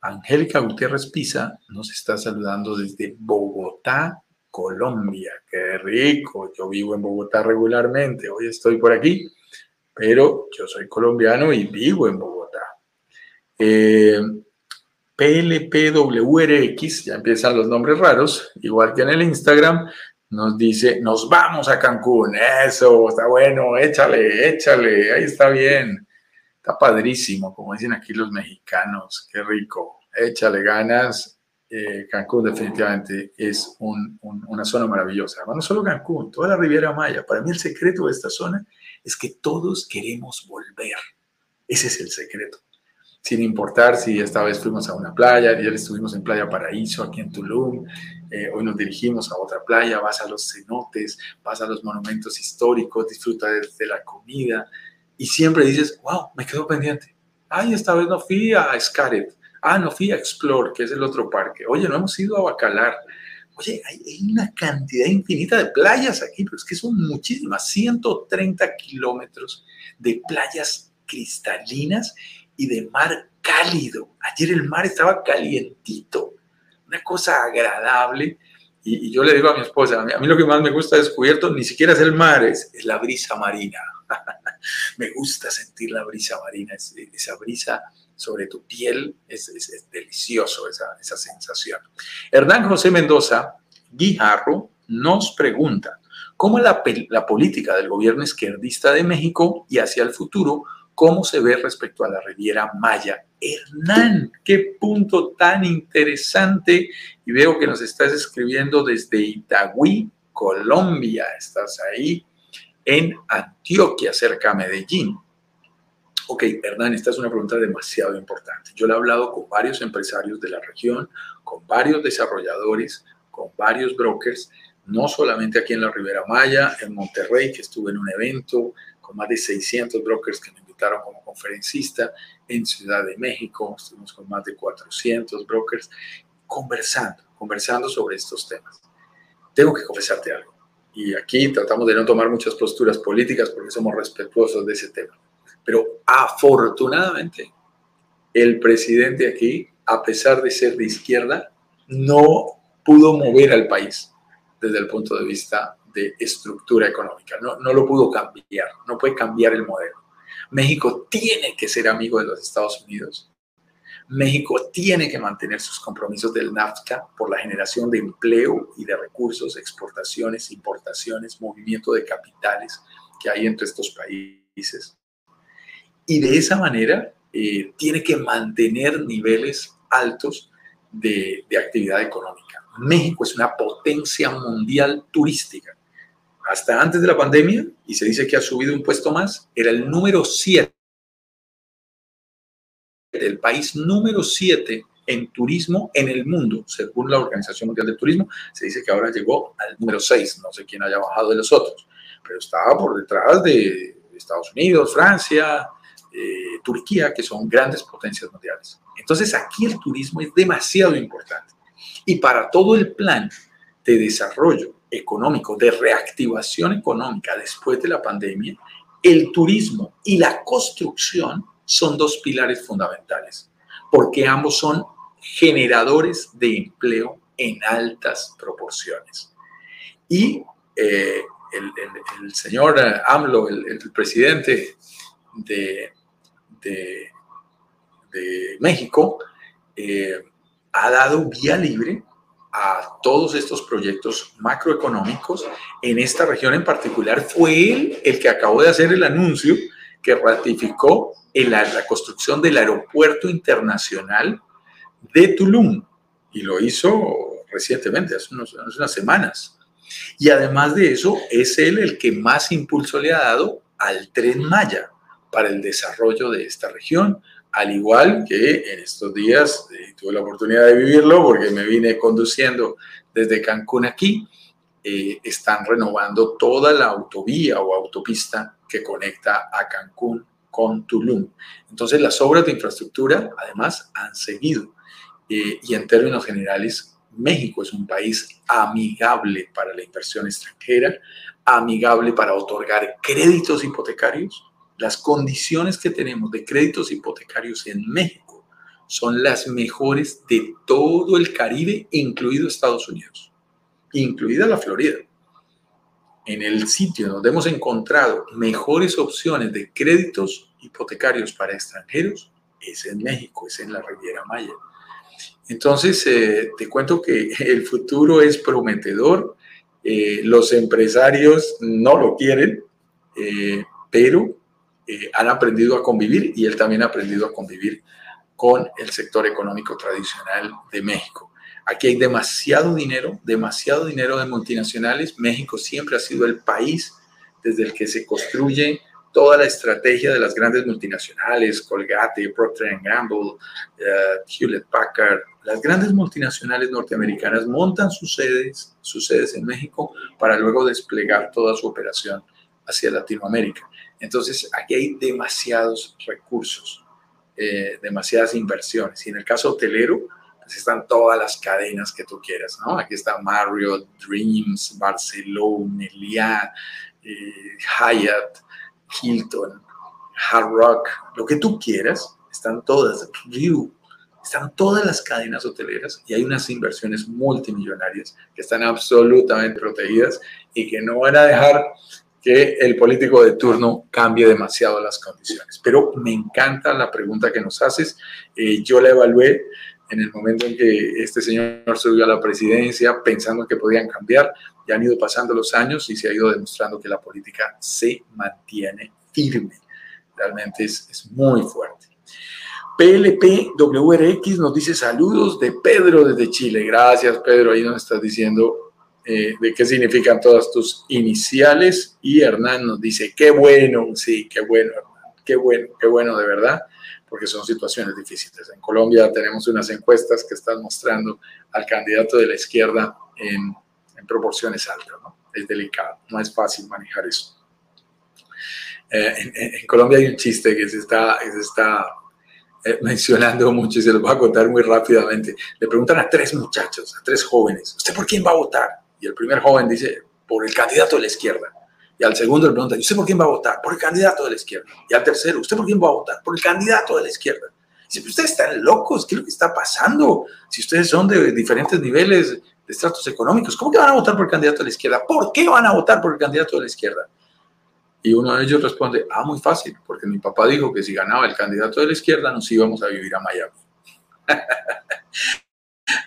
Angélica Gutiérrez Pisa nos está saludando desde Bogotá, Colombia. Qué rico, yo vivo en Bogotá regularmente, hoy estoy por aquí, pero yo soy colombiano y vivo en Bogotá. Eh, PLPWRX, ya empiezan los nombres raros, igual que en el Instagram, nos dice, nos vamos a Cancún, eso, está bueno, échale, échale, ahí está bien, está padrísimo, como dicen aquí los mexicanos, qué rico, échale ganas, eh, Cancún definitivamente es una zona maravillosa, no solo Cancún, toda la Riviera Maya, para mí el secreto de esta zona es que todos queremos volver, ese es el secreto sin importar si esta vez fuimos a una playa, ayer estuvimos en Playa Paraíso, aquí en Tulum, eh, hoy nos dirigimos a otra playa, vas a los cenotes, vas a los monumentos históricos, disfruta de, la comida y siempre dices, wow, me quedo pendiente. Ay, esta vez no fui a Scaret. Ah, no fui a Explore, que es el otro parque. Oye, no hemos ido a Bacalar. Oye, hay, una cantidad infinita de playas aquí, pero es que son muchísimas, 130 kilómetros de playas cristalinas y de mar cálido. Ayer el mar estaba calientito, una cosa agradable. Y, yo le digo a mi esposa, a mí, lo que más me gusta descubierto ni siquiera es el mar, es, la brisa marina. (laughs) me gusta sentir la brisa marina, esa brisa sobre tu piel, es, delicioso esa, esa sensación. Hernán José Mendoza, Guijarro, nos pregunta, ¿cómo la, la política del gobierno izquierdista de México y hacia el futuro cómo se ve respecto a la Riviera Maya Hernán, qué punto tan interesante. Y veo que nos estás escribiendo desde Itagüí, Colombia. Estás ahí en Antioquia, cerca de Medellín. Ok, Hernán, esta es una pregunta demasiado importante. Yo le he hablado con varios empresarios de la región, con varios desarrolladores, con varios brokers, no solamente aquí en la Ribera Maya, en Monterrey, que estuve en un evento con más de 600 brokers que me como conferencista, en Ciudad de México, estuvimos con más de 400 brokers, conversando, conversando sobre estos temas. Tengo que confesarte algo, y aquí tratamos de no tomar muchas posturas políticas porque somos respetuosos de ese tema, pero afortunadamente el presidente aquí, a pesar de ser de izquierda, no pudo mover al país desde el punto de vista de estructura económica. No, no lo pudo cambiar, no puede cambiar el modelo. México tiene que ser amigo de los Estados Unidos. México tiene que mantener sus compromisos del NAFTA por la generación de empleo y de recursos, exportaciones, importaciones, movimiento de capitales que hay entre estos países. Y de esa manera eh, tiene que mantener niveles altos de, de actividad económica. México es una potencia mundial turística hasta antes de la pandemia, y se dice que ha subido un puesto más, era el número 7, el país número 7 en turismo en el mundo, según la Organización Mundial del Turismo, se dice que ahora llegó al número 6, no sé quién haya bajado de los otros, pero estaba por detrás de Estados Unidos, Francia, eh, Turquía, que son grandes potencias mundiales. Entonces aquí el turismo es demasiado importante. Y para todo el plan de desarrollo económico, de reactivación económica después de la pandemia, el turismo y la construcción son dos pilares fundamentales, porque ambos son generadores de empleo en altas proporciones. Y eh, el, señor AMLO, el, presidente de, México, eh, ha dado vía libre a todos estos proyectos macroeconómicos en esta región en particular, fue él el que acabó de hacer el anuncio que ratificó la construcción del aeropuerto internacional de Tulum y lo hizo recientemente, hace, hace unas semanas. Y además de eso, es él el que más impulso le ha dado al tren Maya para el desarrollo de esta región, al igual que en estos días eh, tuve la oportunidad de vivirlo porque me vine conduciendo desde Cancún aquí, eh, están renovando toda la autovía o autopista que conecta a Cancún con Tulum. Entonces las obras de infraestructura además han seguido eh, y en términos generales México es un país amigable para la inversión extranjera, amigable para otorgar créditos hipotecarios las condiciones que tenemos de créditos hipotecarios en México son las mejores de todo el Caribe, incluido Estados Unidos, incluida la Florida. En el sitio donde hemos encontrado mejores opciones de créditos hipotecarios para extranjeros es en México, es en la Riviera Maya. Entonces, eh, te cuento que (laughs) el futuro es prometedor, eh, los empresarios no lo quieren, eh, pero eh, han aprendido a convivir y él también ha aprendido a convivir con el sector económico tradicional de México. Aquí hay demasiado dinero, demasiado dinero de multinacionales. México siempre ha sido el país desde el que se construye toda la estrategia de las grandes multinacionales, Colgate, Procter Gamble, uh, Hewlett Packard, las grandes multinacionales norteamericanas montan sus sedes, sus sedes en México para luego desplegar toda su operación hacia Latinoamérica. Entonces, aquí hay demasiados recursos, eh, demasiadas inversiones. Y en el caso hotelero, pues están todas las cadenas que tú quieras, ¿no? Aquí está Marriott, Dreams, Barcelona, Meliá, eh, Hyatt, Hilton, Hard Rock, lo que tú quieras, están todas, View, están todas las cadenas hoteleras y hay unas inversiones multimillonarias que están absolutamente protegidas y que no van a dejar que el político de turno cambie demasiado las condiciones. Pero me encanta la pregunta que nos haces. Eh, yo la evalué en el momento en que este señor subió a la presidencia pensando que podían cambiar. Ya han ido pasando los años y se ha ido demostrando que la política se mantiene firme. Realmente es, es muy fuerte. PLPWRX nos dice saludos de Pedro desde Chile. Gracias, Pedro. Ahí nos estás diciendo eh, de qué significan todas tus iniciales. Y Hernán nos dice, qué bueno, sí, qué bueno, qué bueno, qué bueno de verdad, porque son situaciones difíciles. En Colombia tenemos unas encuestas que están mostrando al candidato de la izquierda en, proporciones altas. ¿no? Es delicado, no es fácil manejar eso. Eh, en, Colombia hay un chiste que se está, se está eh, mencionando mucho y se lo voy a contar muy rápidamente. Le preguntan a tres muchachos, a tres jóvenes, ¿usted por quién va a votar? Y el primer joven dice, por el candidato de la izquierda. Y al segundo le preguntan, ¿usted por quién va a votar? Por el candidato de la izquierda. Y al tercero, ¿usted por quién va a votar? Por el candidato de la izquierda. Y dice, ustedes están locos, ¿qué es lo que está pasando? Si ustedes son de diferentes niveles de estratos económicos, ¿cómo que van a votar por el candidato de la izquierda? ¿Por qué van a votar por el candidato de la izquierda? Y uno de ellos responde, ah, muy fácil, porque mi papá dijo que si ganaba el candidato de la izquierda nos íbamos a vivir a Miami. (laughs)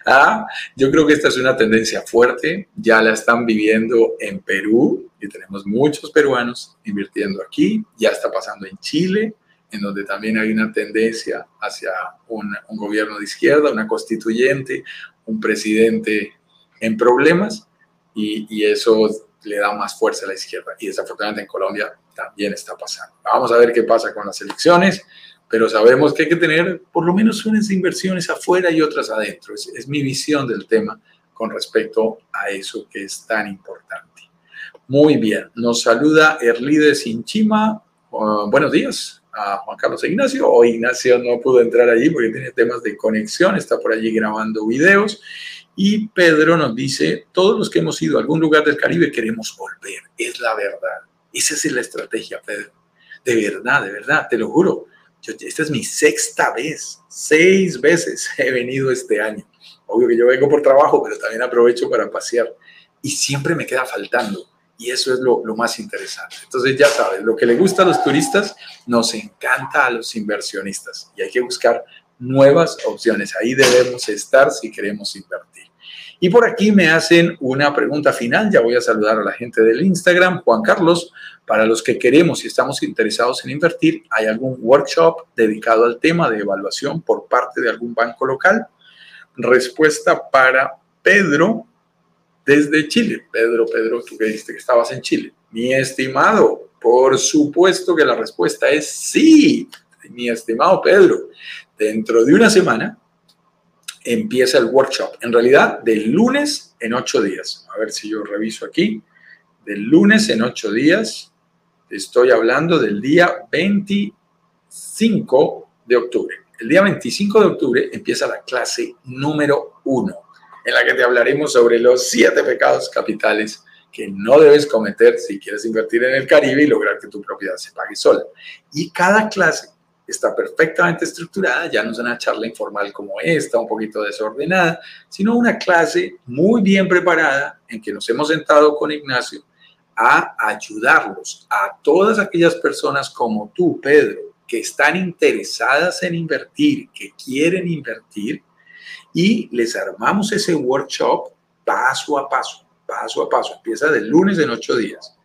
ah, yo creo que esta es una tendencia fuerte, ya la están viviendo en Perú y tenemos muchos peruanos invirtiendo aquí, ya está pasando en Chile, en donde también hay una tendencia hacia un, un gobierno de izquierda, una constituyente, un presidente en problemas y, y eso le da más fuerza a la izquierda. Y desafortunadamente en Colombia también está pasando. Vamos a ver qué pasa con las elecciones, pero sabemos que hay que tener por lo menos unas inversiones afuera y otras adentro. Es, mi visión del tema con respecto a eso que es tan importante. Muy bien, nos saluda Erlides Inchima. Uh, buenos días a Juan Carlos Ignacio. Hoy Ignacio no pudo entrar allí porque tiene temas de conexión, está por allí grabando videos. Y Pedro nos dice, todos los que hemos ido a algún lugar del Caribe queremos volver, es la verdad. Esa es la estrategia, Pedro. De verdad, de verdad, te lo juro. Esta es mi sexta vez, seis veces (laughs) he venido este año. Obvio que yo vengo por trabajo, pero también aprovecho para pasear. Y siempre me queda faltando. Y eso es lo, lo más interesante. Entonces ya sabes, lo que le gusta a los turistas nos encanta a los inversionistas. Y hay que buscar nuevas opciones. Ahí debemos estar si queremos invertir. Y por aquí me hacen una pregunta final. Ya voy a saludar a la gente del Instagram. Juan Carlos, para los que queremos y estamos interesados en invertir, ¿hay algún workshop dedicado al tema de evaluación por parte de algún banco local? Respuesta para Pedro desde Chile. Pedro, Pedro, tú que dijiste que estabas en Chile. Mi estimado, por supuesto que la respuesta es sí. Mi estimado Pedro, dentro de una semana empieza el workshop. En realidad, del lunes en ocho días. A ver si yo reviso aquí. Del lunes en ocho días, estoy hablando del día 25 de octubre. El día 25 de octubre empieza la clase número uno, en la que te hablaremos sobre los siete pecados capitales que no debes cometer si quieres invertir en el Caribe y lograr que tu propiedad se pague sola. Y cada clase está perfectamente estructurada, ya no es una charla informal como esta, un poquito desordenada, sino una clase muy bien preparada en que nos hemos sentado con Ignacio a ayudarlos a todas aquellas personas como tú, Pedro, que están interesadas en invertir, que quieren invertir, y les armamos ese workshop paso a paso, paso a paso. Empieza del lunes en ocho días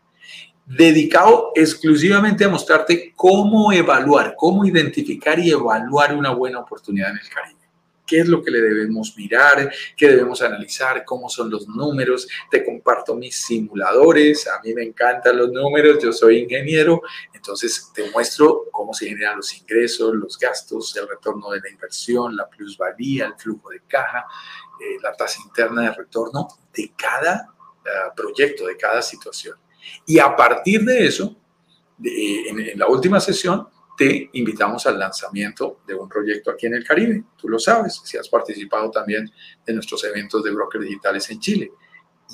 dedicado exclusivamente a mostrarte cómo evaluar, cómo identificar y evaluar una buena oportunidad en el Caribe. ¿Qué es lo que le debemos mirar? ¿Qué debemos analizar? ¿Cómo son los números? Te comparto mis simuladores. A mí me encantan los números. Yo soy ingeniero. Entonces te muestro cómo se generan los ingresos, los gastos, el retorno de la inversión, la plusvalía, el flujo de caja, eh, la tasa interna de retorno de cada eh, proyecto, de cada situación. Y a partir de eso, en, la última sesión, te invitamos al lanzamiento de un proyecto aquí en el Caribe. Tú lo sabes, si has participado también de nuestros eventos de brokers digitales en Chile.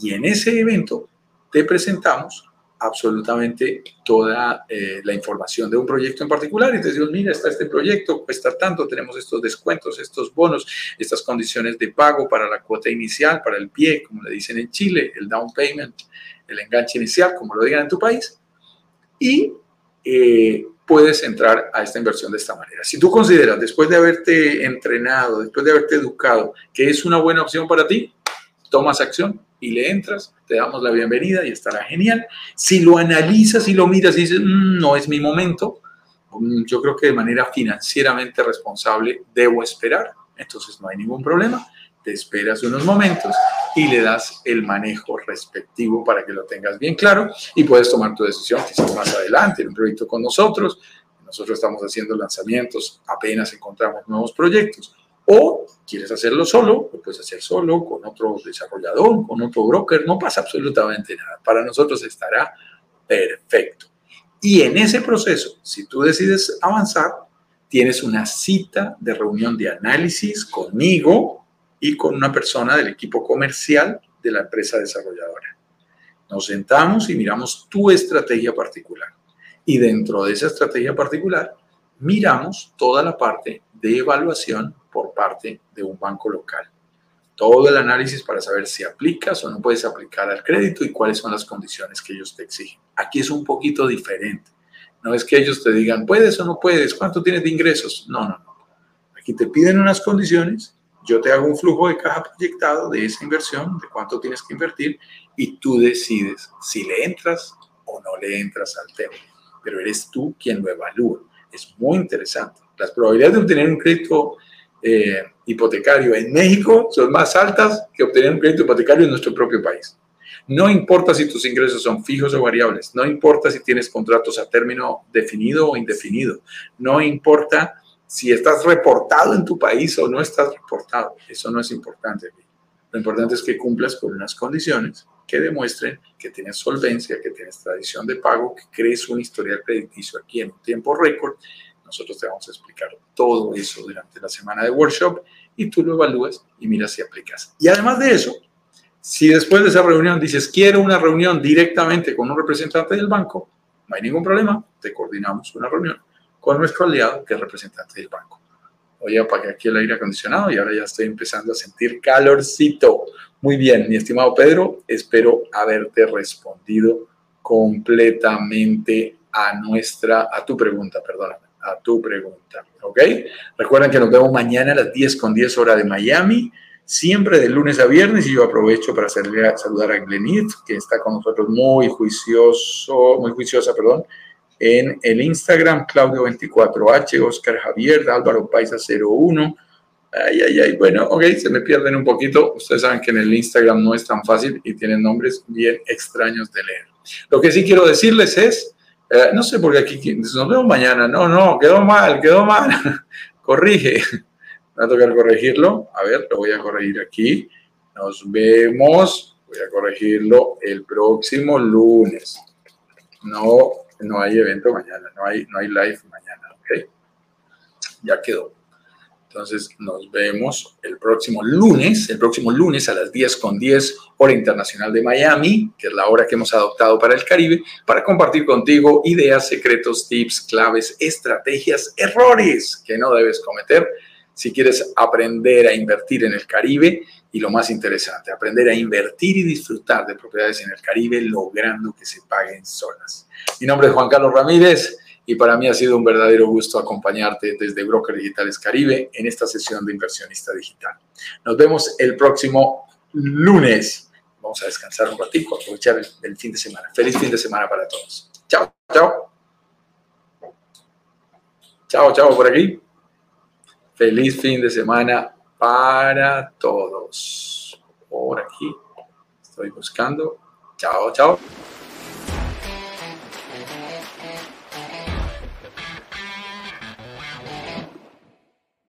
Y en ese evento te presentamos absolutamente toda eh, la información de un proyecto en particular y te decimos, mira, está este proyecto, cuesta tanto, tenemos estos descuentos, estos bonos, estas condiciones de pago para la cuota inicial, para el pie, como le dicen en Chile, el down payment, el enganche inicial, como lo digan en tu país, y eh, puedes entrar a esta inversión de esta manera. Si tú consideras, después de haberte entrenado, después de haberte educado, que es una buena opción para ti, tomas acción y le entras, te damos la bienvenida y estará genial. Si lo analizas y lo miras y dices, mm, no es mi momento, mm, yo creo que de manera financieramente responsable debo esperar. Entonces no hay ningún problema. Te esperas unos momentos y le das el manejo respectivo para que lo tengas bien claro y puedes tomar tu decisión quizás más adelante en un proyecto con nosotros. Nosotros estamos haciendo lanzamientos, apenas encontramos nuevos proyectos. O quieres hacerlo solo, lo puedes hacer solo, con otro desarrollador, con otro broker, no pasa absolutamente nada. Para nosotros estará perfecto. Y en ese proceso, si tú decides avanzar, tienes una cita de reunión de análisis conmigo y con una persona del equipo comercial de la empresa desarrolladora. Nos sentamos y miramos tu estrategia particular. Y dentro de esa estrategia particular, miramos toda la parte de evaluación por parte de un banco local. Todo el análisis para saber si aplicas o no puedes aplicar al crédito y cuáles son las condiciones que ellos te exigen. Aquí es un poquito diferente. No es que ellos te digan, puedes o no puedes, cuánto tienes de ingresos. No, no, no. Aquí te piden unas condiciones, yo te hago un flujo de caja proyectado de esa inversión, de cuánto tienes que invertir, y tú decides si le entras o no le entras al tema. Pero eres tú quien lo evalúa. Es muy interesante. Las probabilidades de obtener un crédito eh, hipotecario en México son más altas que obtener un crédito hipotecario en nuestro propio país. No importa si tus ingresos son fijos o variables, no importa si tienes contratos a término definido o indefinido, no importa si estás reportado en tu país o no estás reportado, eso no es importante. Lo importante es que cumplas con unas condiciones que demuestren que tienes solvencia, que tienes tradición de pago, que crees un historial crediticio aquí en un tiempo récord. Nosotros te vamos a explicar todo eso durante la semana de workshop y tú lo evalúas y miras si aplicas. Y además de eso, si después de esa reunión dices, quiero una reunión directamente con un representante del banco, no hay ningún problema, te coordinamos una reunión con nuestro aliado que es representante del banco. Hoy apagué aquí el aire acondicionado y ahora ya estoy empezando a sentir calorcito. Muy bien, mi estimado Pedro, espero haberte respondido completamente a nuestra, a tu pregunta, perdóname, a tu pregunta, ¿ok? Recuerden que nos vemos mañana a las 10 con 10 hora de Miami siempre de lunes a viernes y yo aprovecho para saludar a Glenit, que está con nosotros muy juicioso, muy juiciosa, perdón, en el Instagram, Claudio24H, Oscar Javier, Álvaro Paisa 01. Ay, ay, ay, bueno, ok, se me pierden un poquito. Ustedes saben que en el Instagram no es tan fácil y tienen nombres bien extraños de leer. Lo que sí quiero decirles es, eh, no sé por qué aquí, nos vemos mañana. No, no, quedó mal, quedó mal. (laughs) Corrige va a tocar corregirlo. A ver, lo voy a corregir aquí. Nos vemos. Voy a corregirlo el próximo lunes. No, no hay evento mañana, no hay, no hay live mañana, ¿ok? Ya quedó. Entonces nos vemos el próximo lunes, el próximo lunes a las 10 con 10, hora internacional de Miami, que es la hora que hemos adoptado para el Caribe, para compartir contigo ideas, secretos, tips, claves, estrategias, errores que no debes cometer si quieres aprender a invertir en el Caribe y lo más interesante, aprender a invertir y disfrutar de propiedades en el Caribe logrando que se paguen solas. Mi nombre es Juan Carlos Ramírez y para mí ha sido un verdadero gusto acompañarte desde Broker Digitales Caribe en esta sesión de inversionista digital. Nos vemos el próximo lunes. Vamos a descansar un ratito, aprovechar el, el fin de semana. Feliz fin de semana para todos. Chao, chao. Chao, chao por aquí. Feliz fin de semana para todos. Por aquí estoy buscando. Chao, chao.